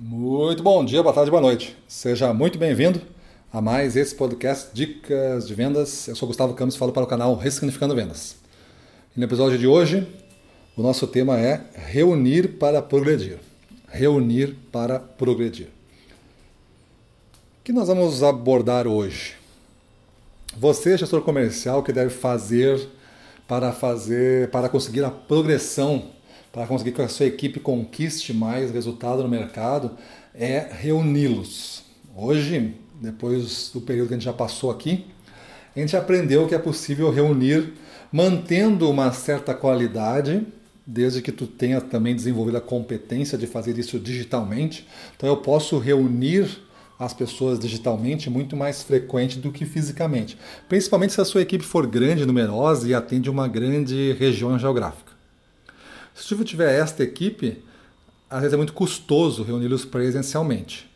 Muito bom dia, boa tarde, boa noite. Seja muito bem-vindo a mais esse podcast Dicas de Vendas. Eu sou Gustavo Campos e falo para o canal Ressignificando Vendas. E no episódio de hoje, o nosso tema é reunir para progredir. Reunir para progredir. O que nós vamos abordar hoje? Você, gestor comercial, que deve fazer para fazer para conseguir a progressão para conseguir que a sua equipe conquiste mais resultado no mercado é reuni-los. Hoje, depois do período que a gente já passou aqui, a gente aprendeu que é possível reunir mantendo uma certa qualidade, desde que tu tenha também desenvolvido a competência de fazer isso digitalmente. Então eu posso reunir as pessoas digitalmente muito mais frequente do que fisicamente, principalmente se a sua equipe for grande, numerosa e atende uma grande região geográfica. Se você tiver esta equipe, às vezes é muito custoso reuni-los presencialmente.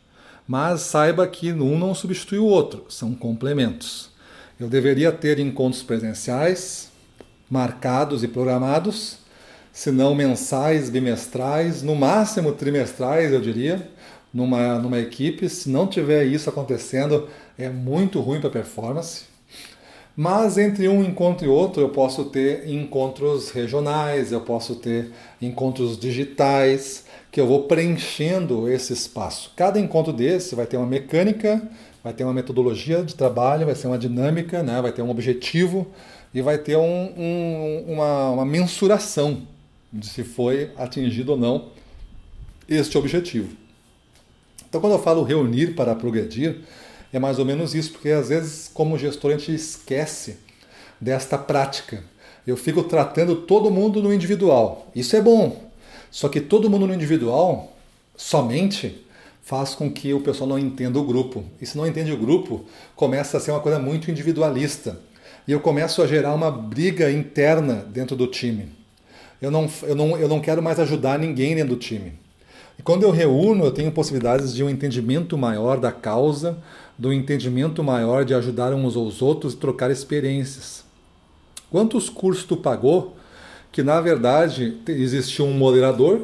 Mas saiba que um não substitui o outro, são complementos. Eu deveria ter encontros presenciais, marcados e programados, se não mensais, bimestrais, no máximo trimestrais, eu diria, numa, numa equipe. Se não tiver isso acontecendo, é muito ruim para a performance. Mas entre um encontro e outro eu posso ter encontros regionais, eu posso ter encontros digitais, que eu vou preenchendo esse espaço. Cada encontro desse vai ter uma mecânica, vai ter uma metodologia de trabalho, vai ser uma dinâmica, né? vai ter um objetivo e vai ter um, um, uma, uma mensuração de se foi atingido ou não este objetivo. Então, quando eu falo reunir para progredir, é mais ou menos isso, porque às vezes, como gestor, a gente esquece desta prática. Eu fico tratando todo mundo no individual. Isso é bom. Só que todo mundo no individual somente faz com que o pessoal não entenda o grupo. E se não entende o grupo, começa a ser uma coisa muito individualista. E eu começo a gerar uma briga interna dentro do time. Eu não, eu não, eu não quero mais ajudar ninguém dentro do time. E quando eu reúno, eu tenho possibilidades de um entendimento maior da causa, do entendimento maior de ajudar uns aos outros e trocar experiências. Quantos cursos tu pagou que na verdade existia um moderador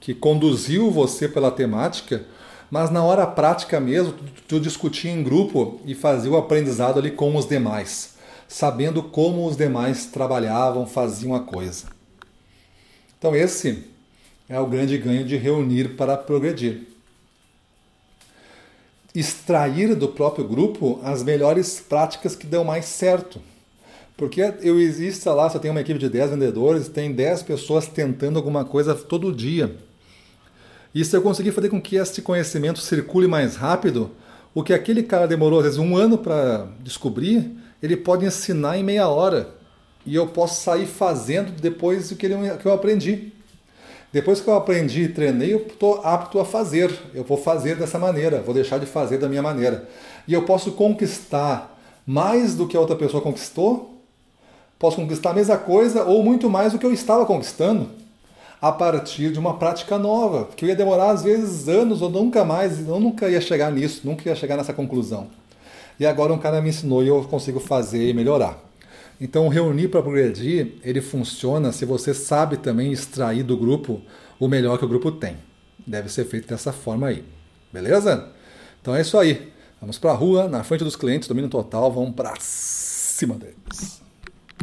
que conduziu você pela temática, mas na hora prática mesmo tu discutia em grupo e fazia o aprendizado ali com os demais, sabendo como os demais trabalhavam, faziam a coisa. Então esse é o grande ganho de reunir para progredir extrair do próprio grupo as melhores práticas que dão mais certo. Porque eu existo lá, você tem uma equipe de 10 vendedores, tem 10 pessoas tentando alguma coisa todo dia. E se eu conseguir fazer com que esse conhecimento circule mais rápido, o que aquele cara demorou às vezes um ano para descobrir, ele pode ensinar em meia hora. E eu posso sair fazendo depois do que, ele, que eu aprendi. Depois que eu aprendi e treinei, eu estou apto a fazer. Eu vou fazer dessa maneira, vou deixar de fazer da minha maneira. E eu posso conquistar mais do que a outra pessoa conquistou, posso conquistar a mesma coisa ou muito mais do que eu estava conquistando a partir de uma prática nova, que eu ia demorar às vezes anos ou nunca mais, eu nunca ia chegar nisso, nunca ia chegar nessa conclusão. E agora um cara me ensinou e eu consigo fazer e melhorar. Então, reunir para progredir, ele funciona se você sabe também extrair do grupo o melhor que o grupo tem. Deve ser feito dessa forma aí. Beleza? Então é isso aí. Vamos para a rua, na frente dos clientes, domínio total, vamos para cima deles.